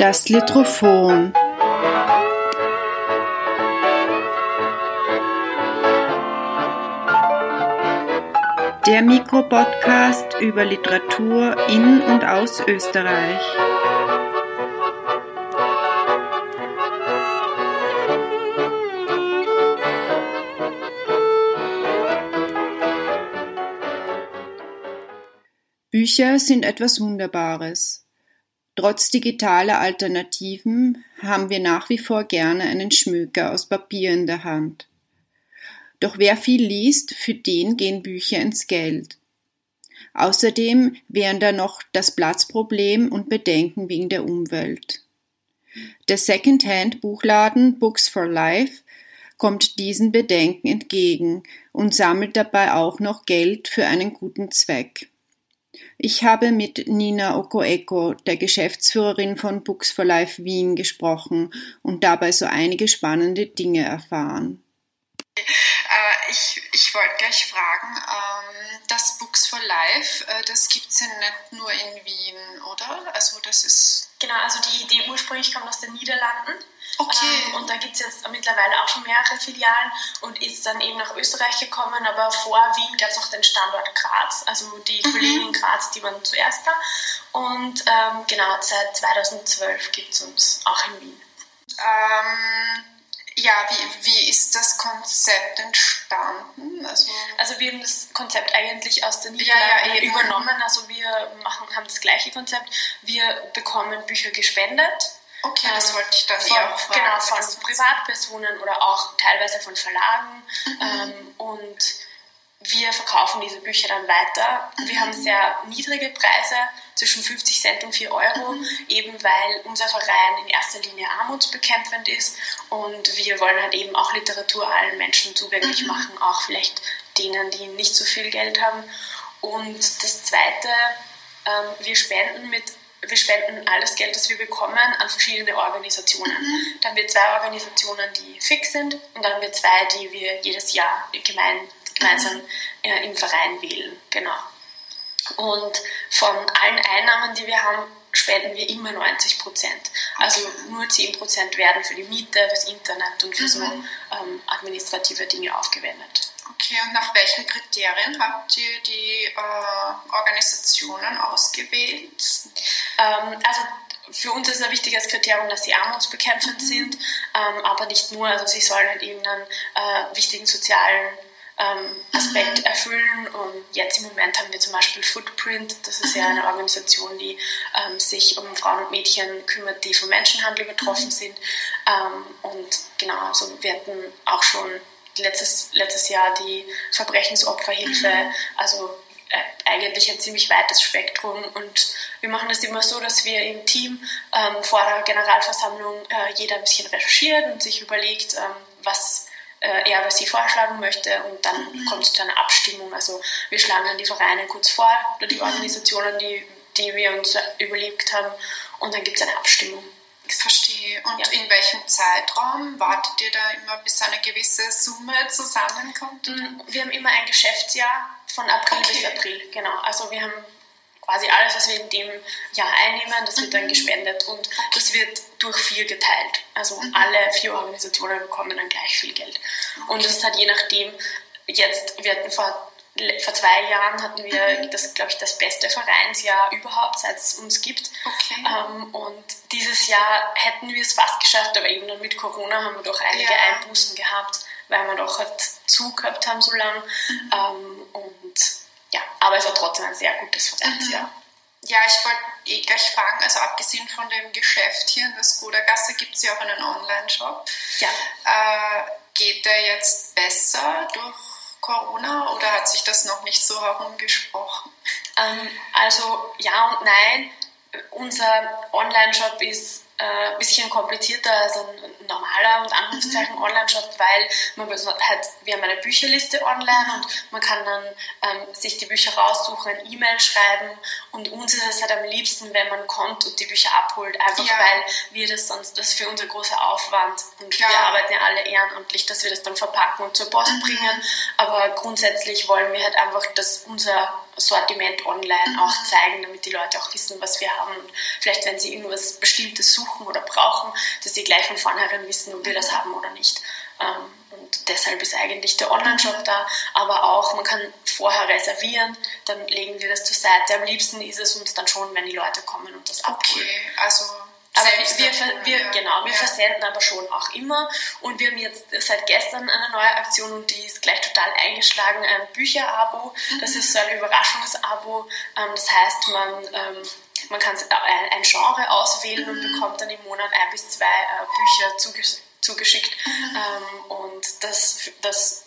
Das Litrophon. Der Mikropodcast über Literatur in und aus Österreich. Bücher sind etwas Wunderbares. Trotz digitaler Alternativen haben wir nach wie vor gerne einen Schmöker aus Papier in der Hand. Doch wer viel liest, für den gehen Bücher ins Geld. Außerdem wären da noch das Platzproblem und Bedenken wegen der Umwelt. Der Secondhand-Buchladen Books for Life kommt diesen Bedenken entgegen und sammelt dabei auch noch Geld für einen guten Zweck. Ich habe mit Nina Okoeko, der Geschäftsführerin von Books for Life Wien, gesprochen und dabei so einige spannende Dinge erfahren. Äh, ich, ich wollte gleich fragen, ähm, das Books for Life, äh, das gibt es ja nicht nur in Wien, oder? Also das ist... Genau, also die Idee ursprünglich kommt aus den Niederlanden. Okay. Ähm, und da gibt es jetzt mittlerweile auch schon mehrere Filialen und ist dann eben nach Österreich gekommen. Aber vor Wien gab es auch den Standort Graz. Also die mhm. Kollegen in Graz, die waren zuerst da. Und ähm, genau, seit 2012 gibt es uns auch in Wien. Ähm, ja, wie, wie ist das Konzept entstanden? Also, also wir haben das Konzept eigentlich aus den Niederlanden ja, ja, übernommen. Also wir machen, haben das gleiche Konzept. Wir bekommen Bücher gespendet Okay, das ähm, wollte ich dann von, eher fragen. Genau, von Privatpersonen oder auch teilweise von Verlagen. Mhm. Ähm, und wir verkaufen diese Bücher dann weiter. Mhm. Wir haben sehr niedrige Preise, zwischen 50 Cent und 4 Euro, mhm. eben weil unser Verein in erster Linie armutsbekämpfend ist und wir wollen halt eben auch Literatur allen Menschen zugänglich mhm. machen, auch vielleicht denen, die nicht so viel Geld haben. Und das Zweite, ähm, wir spenden mit wir spenden alles Geld, das wir bekommen, an verschiedene Organisationen. Mhm. Dann haben wir zwei Organisationen, die fix sind und dann haben wir zwei, die wir jedes Jahr gemein, gemeinsam mhm. äh, im Verein wählen. Genau. Und von allen Einnahmen, die wir haben, spenden wir immer 90 Prozent. Also nur 10 Prozent werden für die Miete, fürs Internet und für mhm. so ähm, administrative Dinge aufgewendet. Okay, und nach welchen Kriterien habt ihr die äh, Organisationen ausgewählt? Ähm, also für uns ist ein wichtiges Kriterium, dass sie armutsbekämpfend mhm. sind, ähm, aber nicht nur, also sie sollen halt irgendeinen äh, wichtigen sozialen Aspekt mhm. erfüllen. Und jetzt im Moment haben wir zum Beispiel Footprint, das ist ja eine Organisation, die ähm, sich um Frauen und Mädchen kümmert, die vom Menschenhandel betroffen mhm. sind. Ähm, und genau, also wir hatten auch schon letztes, letztes Jahr die Verbrechensopferhilfe, mhm. also äh, eigentlich ein ziemlich weites Spektrum und wir machen das immer so, dass wir im Team ähm, vor der Generalversammlung äh, jeder ein bisschen recherchiert und sich überlegt, ähm, was äh, er oder sie vorschlagen möchte und dann mhm. kommt es zu einer Abstimmung. Also wir schlagen dann die Vereine kurz vor oder die mhm. Organisationen, die, die wir uns überlegt haben und dann gibt es eine Abstimmung. Ich verstehe. Und ja. in welchem Zeitraum wartet ihr da immer, bis eine gewisse Summe zusammenkommt? Mm, wir haben immer ein Geschäftsjahr von April okay. bis April, genau. Also wir haben quasi alles, was wir in dem Jahr einnehmen, das wird dann mhm. gespendet und das wird durch vier geteilt. Also mhm. alle vier Organisationen bekommen dann gleich viel Geld. Und das ist halt je nachdem, jetzt, wir hatten vor vor zwei Jahren hatten wir das, glaube ich, das beste Vereinsjahr überhaupt, seit es uns gibt. Okay. Ähm, und dieses Jahr hätten wir es fast geschafft, aber eben dann mit Corona haben wir doch einige ja. Einbußen gehabt, weil wir doch halt zu gehabt haben so lang. Mhm. Ähm, und ja, aber es war trotzdem ein sehr gutes Vereinsjahr. Mhm. Ja, ich wollte eh gleich fragen, also abgesehen von dem Geschäft hier in der Skoda-Gasse gibt es ja auch einen Online-Shop. Ja. Äh, geht der jetzt besser durch Corona oder hat sich das noch nicht so herumgesprochen? Ähm, also ja und nein. Unser Online-Shop ist äh, bisschen komplizierter als ein normaler und Anführungszeichen mhm. Online-Shop, weil man halt, wir haben eine Bücherliste online und man kann dann ähm, sich die Bücher raussuchen, ein E-Mail schreiben und uns ist es halt am liebsten, wenn man kommt und die Bücher abholt, einfach ja. weil wir das sonst, das ist für unser großer Aufwand und Klar. wir arbeiten ja alle ehrenamtlich, dass wir das dann verpacken und zur Post mhm. bringen, aber grundsätzlich wollen wir halt einfach, dass unser Sortiment online auch zeigen, damit die Leute auch wissen, was wir haben und vielleicht, wenn sie irgendwas Bestimmtes suchen oder brauchen, dass sie gleich von vornherein wissen, ob wir das haben oder nicht. Ähm, und deshalb ist eigentlich der Online-Shop da, aber auch man kann vorher reservieren, dann legen wir das zur Seite. Am liebsten ist es uns dann schon, wenn die Leute kommen und das abholen. Okay, also aber wir, wir, wir, genau, wir ja. versenden aber schon auch immer und wir haben jetzt seit gestern eine neue Aktion und die ist gleich total eingeschlagen, ein Bücherabo. Mhm. Das ist so ein Überraschungsabo. Ähm, das heißt, man, ähm, man kann ein Genre auswählen mhm. und bekommt dann im Monat ein bis zwei äh, Bücher zugeschickt zugeschickt. Mhm. Ähm, und das, das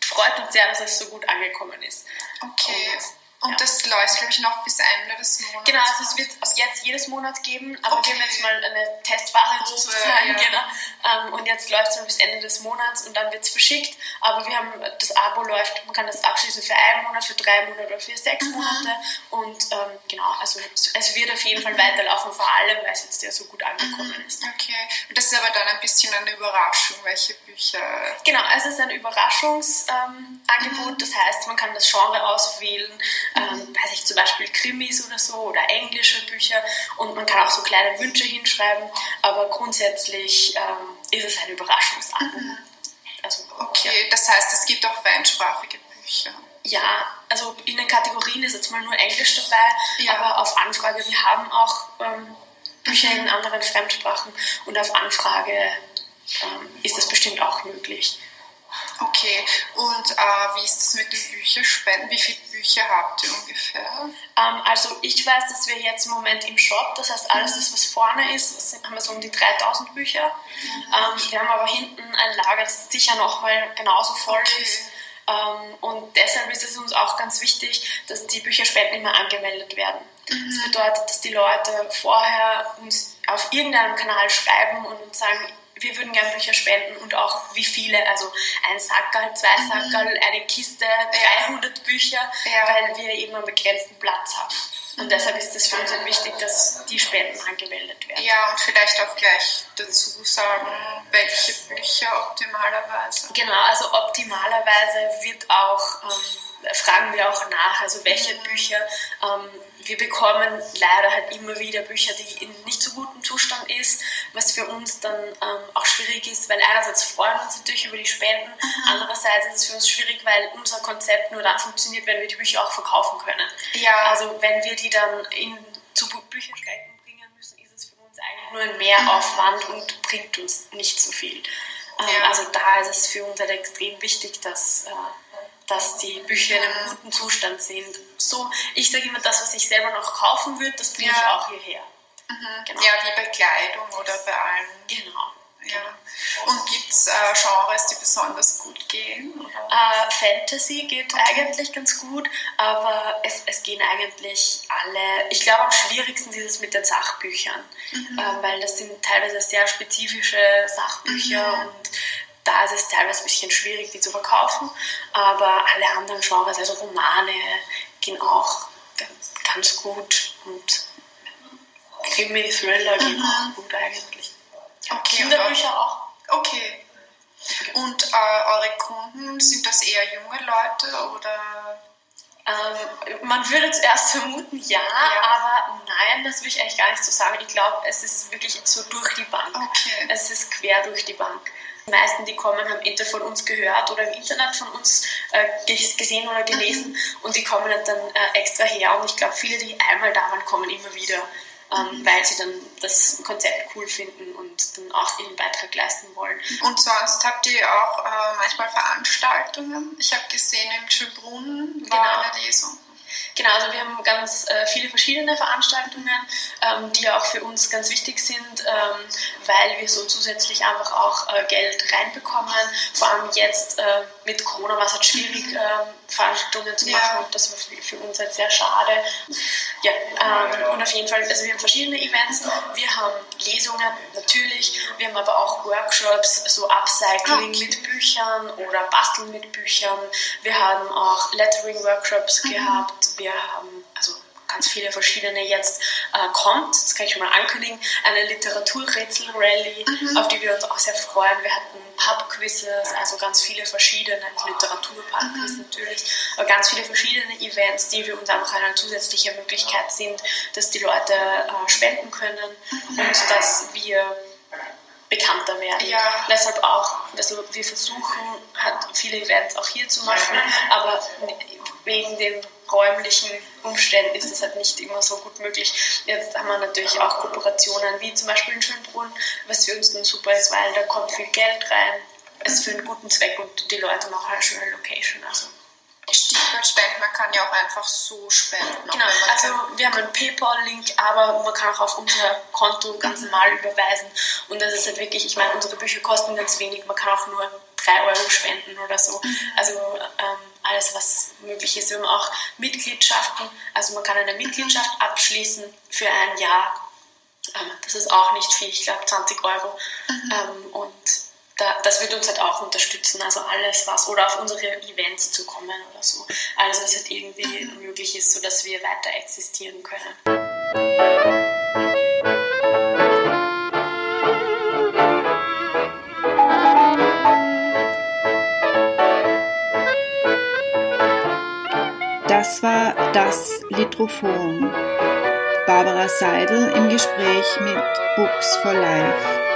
freut uns sehr, dass es so gut angekommen ist. Okay. Und läuft, glaube ich, noch bis Ende des Monats. Genau, also es wird ab jetzt jedes Monat geben, aber okay. wir haben jetzt mal eine Testphase sozusagen. Ja. Genau. Ähm, und jetzt läuft es noch bis Ende des Monats und dann wird es verschickt. Aber wir haben, das Abo läuft, man kann das abschließen für einen Monat, für drei Monate oder für sechs mhm. Monate. Und ähm, genau, also es wird auf jeden Fall weiterlaufen, vor allem, weil es jetzt ja so gut angekommen mhm. ist. Okay, und das ist aber dann ein bisschen eine Überraschung, welche Bücher. Genau, also es ist ein Überraschungsangebot, ähm, mhm. das heißt, man kann das Genre auswählen ähm, weiß ich, zum Beispiel Krimis oder so oder englische Bücher und man kann auch so kleine Wünsche hinschreiben, aber grundsätzlich ähm, ist es ein Überraschungsalbum. Mhm. Also, okay, ja. das heißt, es gibt auch weinsprachige Bücher. Ja, also in den Kategorien ist jetzt mal nur Englisch dabei, ja. aber auf Anfrage, wir haben auch ähm, Bücher in anderen Fremdsprachen und auf Anfrage ähm, ist das bestimmt auch möglich. Okay, und äh, wie ist das mit den Bücherspenden? Wie viele Bücher habt ihr ungefähr? Ähm, also ich weiß, dass wir jetzt im Moment im Shop, das heißt alles das, was vorne ist, sind, haben wir so um die 3000 Bücher. Mhm. Ähm, wir haben aber hinten ein Lager, das sicher nochmal genauso voll okay. ist. Ähm, und deshalb ist es uns auch ganz wichtig, dass die Bücherspenden immer angemeldet werden. Mhm. Das bedeutet, dass die Leute vorher uns auf irgendeinem Kanal schreiben und uns sagen, wir würden gerne Bücher spenden und auch wie viele, also ein Sackerl, zwei mhm. Sackerl, eine Kiste, 300 Bücher, ja. weil wir eben einen begrenzten Platz haben. Und mhm. deshalb ist es für uns wichtig, dass die Spenden angemeldet werden. Ja, und vielleicht auch gleich dazu sagen, welche Bücher optimalerweise. Genau, also optimalerweise wird auch, ähm, fragen wir auch nach, also welche mhm. Bücher ähm, wir bekommen leider halt immer wieder Bücher, die in nicht so gutem Zustand ist, was für uns dann ähm, auch schwierig ist, weil einerseits freuen wir uns natürlich über die Spenden, mhm. andererseits ist es für uns schwierig, weil unser Konzept nur dann funktioniert, wenn wir die Bücher auch verkaufen können. Ja. Also wenn wir die dann in, zu Bücherstätten bringen müssen, ist es für uns eigentlich nur ein Mehraufwand und bringt uns nicht so viel. Ähm, ja. Also da ist es für uns halt extrem wichtig, dass äh, dass die Bücher in einem guten Zustand sind. So, ich sage immer, das, was ich selber noch kaufen würde, das bringe ja. ich auch hierher. Mhm. Genau. Ja, wie bei Kleidung oder bei allem. Genau. Ja. Und gibt es äh, Genres, die besonders gut gehen? Äh, Fantasy geht okay. eigentlich ganz gut, aber es, es gehen eigentlich alle. Ich glaube, am schwierigsten ist es mit den Sachbüchern, mhm. äh, weil das sind teilweise sehr spezifische Sachbücher mhm. und da ist es teilweise ein bisschen schwierig, die zu verkaufen, aber alle anderen Genres, also Romane, gehen auch ganz gut und Krimi, Thriller gehen mhm. auch gut eigentlich. Okay, Kinderbücher auch. Okay. Und äh, eure Kunden, sind das eher junge Leute oder? Ähm, man würde zuerst vermuten, ja, ja, aber nein, das will ich eigentlich gar nicht so sagen. Ich glaube, es ist wirklich so durch die Bank. Okay. Es ist quer durch die Bank. Die meisten, die kommen, haben entweder von uns gehört oder im Internet von uns äh, gesehen oder gelesen mhm. und die kommen dann äh, extra her. Und ich glaube, viele, die einmal da waren, kommen immer wieder, ähm, mhm. weil sie dann das Konzept cool finden und dann auch ihren Beitrag leisten wollen. Und sonst habt ihr auch äh, manchmal Veranstaltungen. Ich habe gesehen, im Schönbrunn war genau. eine Lesung. Genau, also wir haben ganz äh, viele verschiedene Veranstaltungen, ähm, die auch für uns ganz wichtig sind, ähm, weil wir so zusätzlich einfach auch äh, Geld reinbekommen. Vor allem jetzt äh, mit Corona war es halt schwierig, ähm, Veranstaltungen zu machen ja. und das war für uns halt sehr schade. Ja, ähm, und auf jeden Fall, also wir haben verschiedene Events, wir haben Lesungen natürlich, wir haben aber auch Workshops, so Upcycling okay. mit Büchern oder Basteln mit Büchern, wir haben auch Lettering-Workshops mhm. gehabt, wir haben also ganz viele verschiedene jetzt äh, kommt, das kann ich schon mal ankündigen, eine Literaturrätsel-Rallye, mhm. auf die wir uns auch sehr freuen. Wir hatten Pub-Quizzes, also ganz viele verschiedene, Literatur-Pub-Quiz mhm. natürlich, aber ganz viele verschiedene Events die für uns einfach eine zusätzliche Möglichkeit sind, dass die Leute äh, spenden können und dass wir bekannter werden. Ja. Deshalb auch, also wir versuchen halt viele Events auch hier zu machen, aber wegen den räumlichen Umständen ist das halt nicht immer so gut möglich. Jetzt haben wir natürlich auch Kooperationen, wie zum Beispiel in Schönbrunn, was für uns dann super ist, weil da kommt viel Geld rein, es für einen guten Zweck und die Leute machen eine schöne Location. Also. Stichwort Spenden, man kann ja auch einfach so spenden. Genau, also wir haben einen PayPal-Link, aber man kann auch auf unser Konto ganz normal überweisen. Und das ist halt wirklich, ich meine, unsere Bücher kosten ganz wenig, man kann auch nur 3 Euro spenden oder so. Also ähm, alles, was möglich ist. Wir haben auch Mitgliedschaften, also man kann eine Mitgliedschaft abschließen für ein Jahr. Ähm, das ist auch nicht viel, ich glaube 20 Euro. Ähm, und da, das wird uns halt auch unterstützen, also alles was, oder auf unsere Events zu kommen oder so. Alles, was halt irgendwie möglich ist, sodass wir weiter existieren können. Das war das Litrophon. Barbara Seidel im Gespräch mit Books for Life.